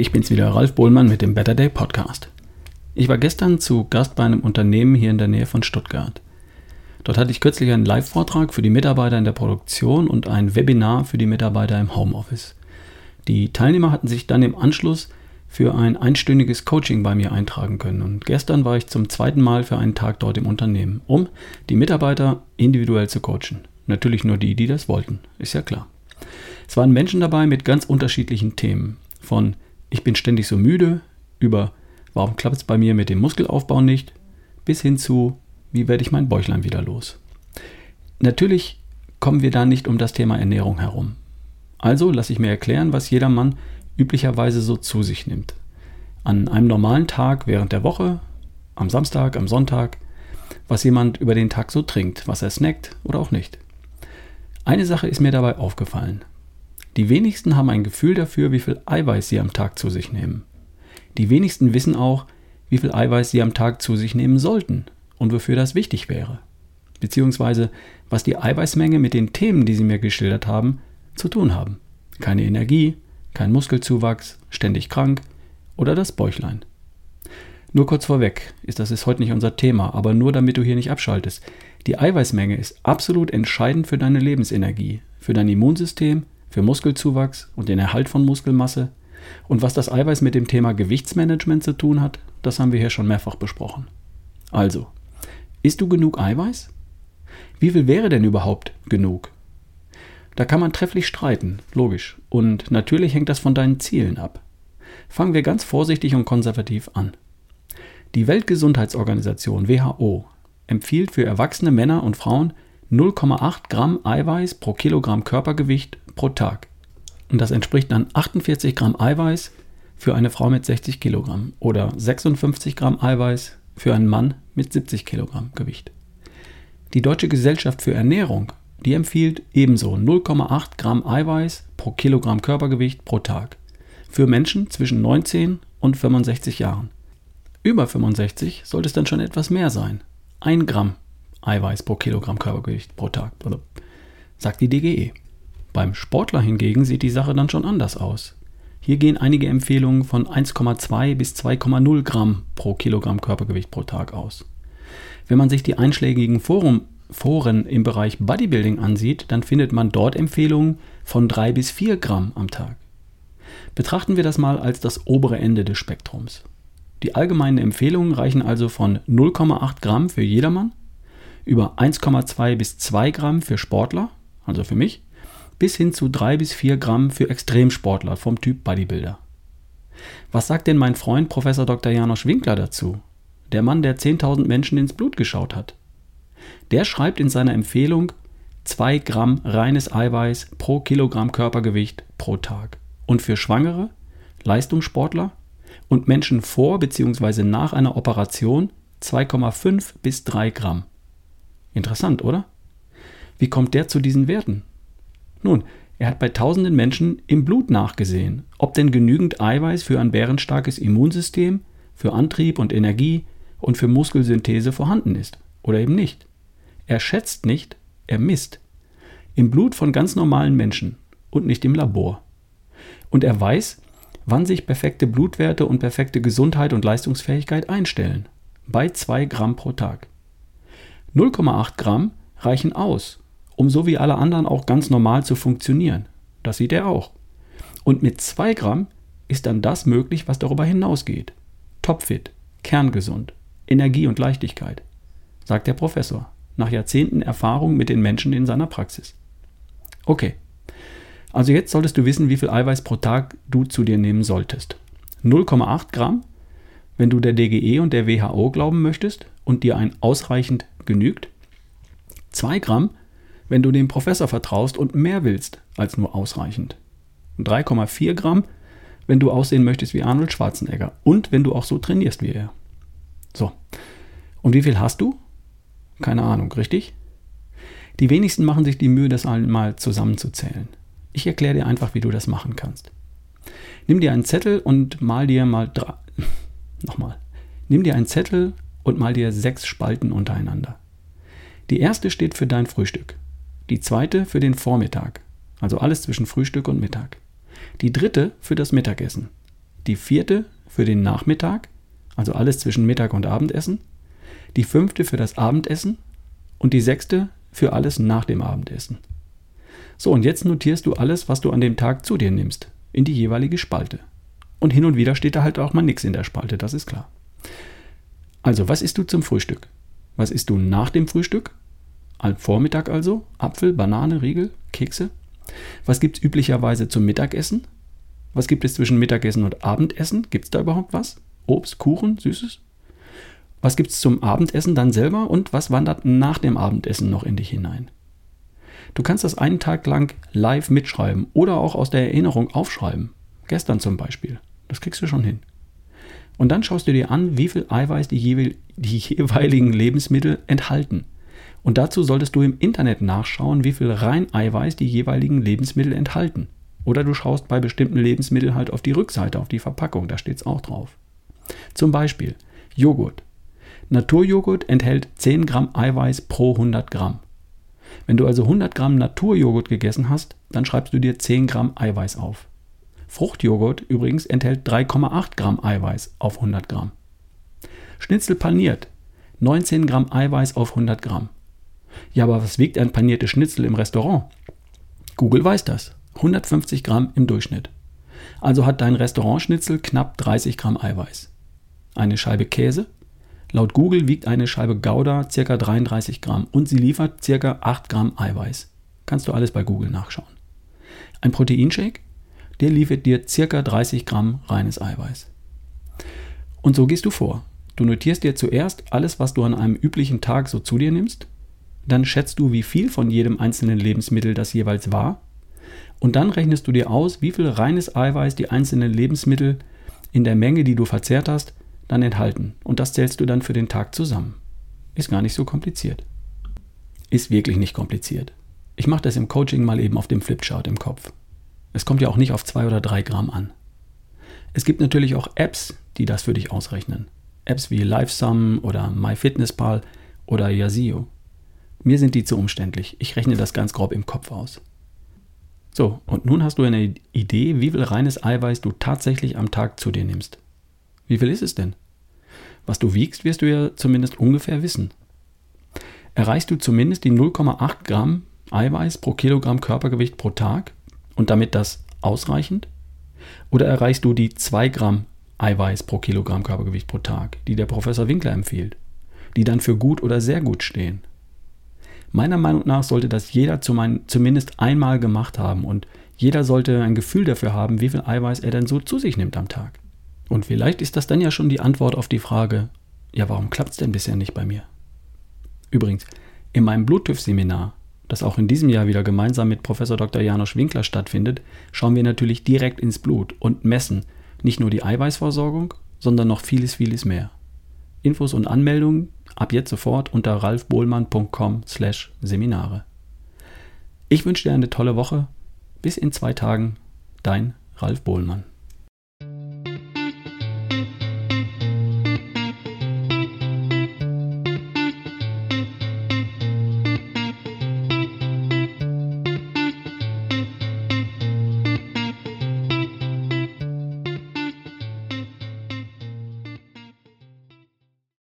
Ich bin's wieder, Ralf Bohlmann mit dem Better Day Podcast. Ich war gestern zu Gast bei einem Unternehmen hier in der Nähe von Stuttgart. Dort hatte ich kürzlich einen Live-Vortrag für die Mitarbeiter in der Produktion und ein Webinar für die Mitarbeiter im Homeoffice. Die Teilnehmer hatten sich dann im Anschluss für ein einstündiges Coaching bei mir eintragen können. Und gestern war ich zum zweiten Mal für einen Tag dort im Unternehmen, um die Mitarbeiter individuell zu coachen. Natürlich nur die, die das wollten, ist ja klar. Es waren Menschen dabei mit ganz unterschiedlichen Themen. Von ich bin ständig so müde über warum klappt es bei mir mit dem Muskelaufbau nicht, bis hin zu wie werde ich mein Bäuchlein wieder los. Natürlich kommen wir da nicht um das Thema Ernährung herum. Also lasse ich mir erklären, was jeder Mann üblicherweise so zu sich nimmt. An einem normalen Tag während der Woche, am Samstag, am Sonntag, was jemand über den Tag so trinkt, was er snackt oder auch nicht. Eine Sache ist mir dabei aufgefallen. Die wenigsten haben ein Gefühl dafür, wie viel Eiweiß sie am Tag zu sich nehmen. Die wenigsten wissen auch, wie viel Eiweiß sie am Tag zu sich nehmen sollten und wofür das wichtig wäre. Beziehungsweise, was die Eiweißmenge mit den Themen, die sie mir geschildert haben, zu tun haben. Keine Energie, kein Muskelzuwachs, ständig krank oder das Bäuchlein. Nur kurz vorweg, ist das ist heute nicht unser Thema, aber nur damit du hier nicht abschaltest. Die Eiweißmenge ist absolut entscheidend für deine Lebensenergie, für dein Immunsystem, für Muskelzuwachs und den Erhalt von Muskelmasse. Und was das Eiweiß mit dem Thema Gewichtsmanagement zu tun hat, das haben wir hier schon mehrfach besprochen. Also, isst du genug Eiweiß? Wie viel wäre denn überhaupt genug? Da kann man trefflich streiten, logisch. Und natürlich hängt das von deinen Zielen ab. Fangen wir ganz vorsichtig und konservativ an. Die Weltgesundheitsorganisation WHO empfiehlt für erwachsene Männer und Frauen 0,8 Gramm Eiweiß pro Kilogramm Körpergewicht pro Tag. Und das entspricht dann 48 Gramm Eiweiß für eine Frau mit 60 Kilogramm oder 56 Gramm Eiweiß für einen Mann mit 70 Kilogramm Gewicht. Die Deutsche Gesellschaft für Ernährung, die empfiehlt ebenso 0,8 Gramm Eiweiß pro Kilogramm Körpergewicht pro Tag für Menschen zwischen 19 und 65 Jahren. Über 65 sollte es dann schon etwas mehr sein. 1 Gramm Eiweiß pro Kilogramm Körpergewicht pro Tag, sagt die DGE. Beim Sportler hingegen sieht die Sache dann schon anders aus. Hier gehen einige Empfehlungen von 1,2 bis 2,0 Gramm pro Kilogramm Körpergewicht pro Tag aus. Wenn man sich die einschlägigen Forum, Foren im Bereich Bodybuilding ansieht, dann findet man dort Empfehlungen von 3 bis 4 Gramm am Tag. Betrachten wir das mal als das obere Ende des Spektrums. Die allgemeinen Empfehlungen reichen also von 0,8 Gramm für jedermann über 1,2 bis 2 Gramm für Sportler, also für mich, bis hin zu 3 bis 4 Gramm für Extremsportler vom Typ Bodybuilder. Was sagt denn mein Freund Professor Dr. Janosch Winkler dazu? Der Mann, der 10.000 Menschen ins Blut geschaut hat. Der schreibt in seiner Empfehlung 2 Gramm reines Eiweiß pro Kilogramm Körpergewicht pro Tag. Und für Schwangere, Leistungssportler und Menschen vor bzw. nach einer Operation 2,5 bis 3 Gramm. Interessant, oder? Wie kommt der zu diesen Werten? Nun, er hat bei tausenden Menschen im Blut nachgesehen, ob denn genügend Eiweiß für ein bärenstarkes Immunsystem, für Antrieb und Energie und für Muskelsynthese vorhanden ist oder eben nicht. Er schätzt nicht, er misst. Im Blut von ganz normalen Menschen und nicht im Labor. Und er weiß, wann sich perfekte Blutwerte und perfekte Gesundheit und Leistungsfähigkeit einstellen. Bei 2 Gramm pro Tag. 0,8 Gramm reichen aus, um so wie alle anderen auch ganz normal zu funktionieren. Das sieht er auch. Und mit 2 Gramm ist dann das möglich, was darüber hinausgeht. Topfit, kerngesund, Energie und Leichtigkeit, sagt der Professor, nach Jahrzehnten Erfahrung mit den Menschen in seiner Praxis. Okay, also jetzt solltest du wissen, wie viel Eiweiß pro Tag du zu dir nehmen solltest. 0,8 Gramm, wenn du der DGE und der WHO glauben möchtest und dir ein ausreichend genügt. 2 Gramm, wenn du dem Professor vertraust und mehr willst als nur ausreichend. 3,4 Gramm, wenn du aussehen möchtest wie Arnold Schwarzenegger und wenn du auch so trainierst wie er. So. Und wie viel hast du? Keine Ahnung, richtig? Die wenigsten machen sich die Mühe, das einmal zusammenzuzählen. Ich erkläre dir einfach, wie du das machen kannst. Nimm dir einen Zettel und mal dir mal drei. Nochmal. Nimm dir einen Zettel und mal dir sechs Spalten untereinander. Die erste steht für dein Frühstück die zweite für den Vormittag, also alles zwischen Frühstück und Mittag, die dritte für das Mittagessen, die vierte für den Nachmittag, also alles zwischen Mittag und Abendessen, die fünfte für das Abendessen und die sechste für alles nach dem Abendessen. So, und jetzt notierst du alles, was du an dem Tag zu dir nimmst, in die jeweilige Spalte. Und hin und wieder steht da halt auch mal nichts in der Spalte, das ist klar. Also, was isst du zum Frühstück? Was isst du nach dem Frühstück? Am Vormittag also? Apfel, Banane, Riegel, Kekse? Was gibt es üblicherweise zum Mittagessen? Was gibt es zwischen Mittagessen und Abendessen? Gibt es da überhaupt was? Obst, Kuchen, Süßes? Was gibt es zum Abendessen dann selber und was wandert nach dem Abendessen noch in dich hinein? Du kannst das einen Tag lang live mitschreiben oder auch aus der Erinnerung aufschreiben. Gestern zum Beispiel. Das kriegst du schon hin. Und dann schaust du dir an, wie viel Eiweiß die, jeweil, die jeweiligen Lebensmittel enthalten. Und dazu solltest du im Internet nachschauen, wie viel rein Eiweiß die jeweiligen Lebensmittel enthalten. Oder du schaust bei bestimmten Lebensmitteln halt auf die Rückseite, auf die Verpackung, da steht es auch drauf. Zum Beispiel Joghurt. Naturjoghurt enthält 10 Gramm Eiweiß pro 100 Gramm. Wenn du also 100 Gramm Naturjoghurt gegessen hast, dann schreibst du dir 10 Gramm Eiweiß auf. Fruchtjoghurt übrigens enthält 3,8 Gramm Eiweiß auf 100 Gramm. Schnitzel paniert, 19 Gramm Eiweiß auf 100 Gramm. Ja, aber was wiegt ein paniertes Schnitzel im Restaurant? Google weiß das. 150 Gramm im Durchschnitt. Also hat dein Restaurantschnitzel knapp 30 Gramm Eiweiß. Eine Scheibe Käse Laut Google wiegt eine Scheibe Gouda ca. 33 Gramm und sie liefert ca. 8 Gramm Eiweiß. Kannst du alles bei Google nachschauen. Ein Proteinshake, der liefert dir ca. 30 Gramm reines Eiweiß. Und so gehst du vor. Du notierst dir zuerst alles, was du an einem üblichen Tag so zu dir nimmst. Dann schätzt du, wie viel von jedem einzelnen Lebensmittel das jeweils war. Und dann rechnest du dir aus, wie viel reines Eiweiß die einzelnen Lebensmittel in der Menge, die du verzehrt hast, dann enthalten. Und das zählst du dann für den Tag zusammen. Ist gar nicht so kompliziert. Ist wirklich nicht kompliziert. Ich mache das im Coaching mal eben auf dem Flipchart im Kopf. Es kommt ja auch nicht auf zwei oder drei Gramm an. Es gibt natürlich auch Apps, die das für dich ausrechnen. Apps wie LiveSum oder MyFitnessPal oder Yazio. Mir sind die zu umständlich. Ich rechne das ganz grob im Kopf aus. So, und nun hast du eine Idee, wie viel reines Eiweiß du tatsächlich am Tag zu dir nimmst. Wie viel ist es denn? Was du wiegst, wirst du ja zumindest ungefähr wissen. Erreichst du zumindest die 0,8 Gramm Eiweiß pro Kilogramm Körpergewicht pro Tag und damit das ausreichend? Oder erreichst du die 2 Gramm Eiweiß pro Kilogramm Körpergewicht pro Tag, die der Professor Winkler empfiehlt, die dann für gut oder sehr gut stehen? Meiner Meinung nach sollte das jeder zumindest einmal gemacht haben und jeder sollte ein Gefühl dafür haben, wie viel Eiweiß er denn so zu sich nimmt am Tag. Und vielleicht ist das dann ja schon die Antwort auf die Frage, ja, warum klappt es denn bisher nicht bei mir? Übrigens, in meinem Bluetooth-Seminar, das auch in diesem Jahr wieder gemeinsam mit Professor Dr. Janosch Winkler stattfindet, schauen wir natürlich direkt ins Blut und messen nicht nur die Eiweißversorgung, sondern noch vieles, vieles mehr. Infos und Anmeldungen ab jetzt sofort unter ralfbohlmann.com/seminare. Ich wünsche dir eine tolle Woche. Bis in zwei Tagen, dein Ralf Bohlmann.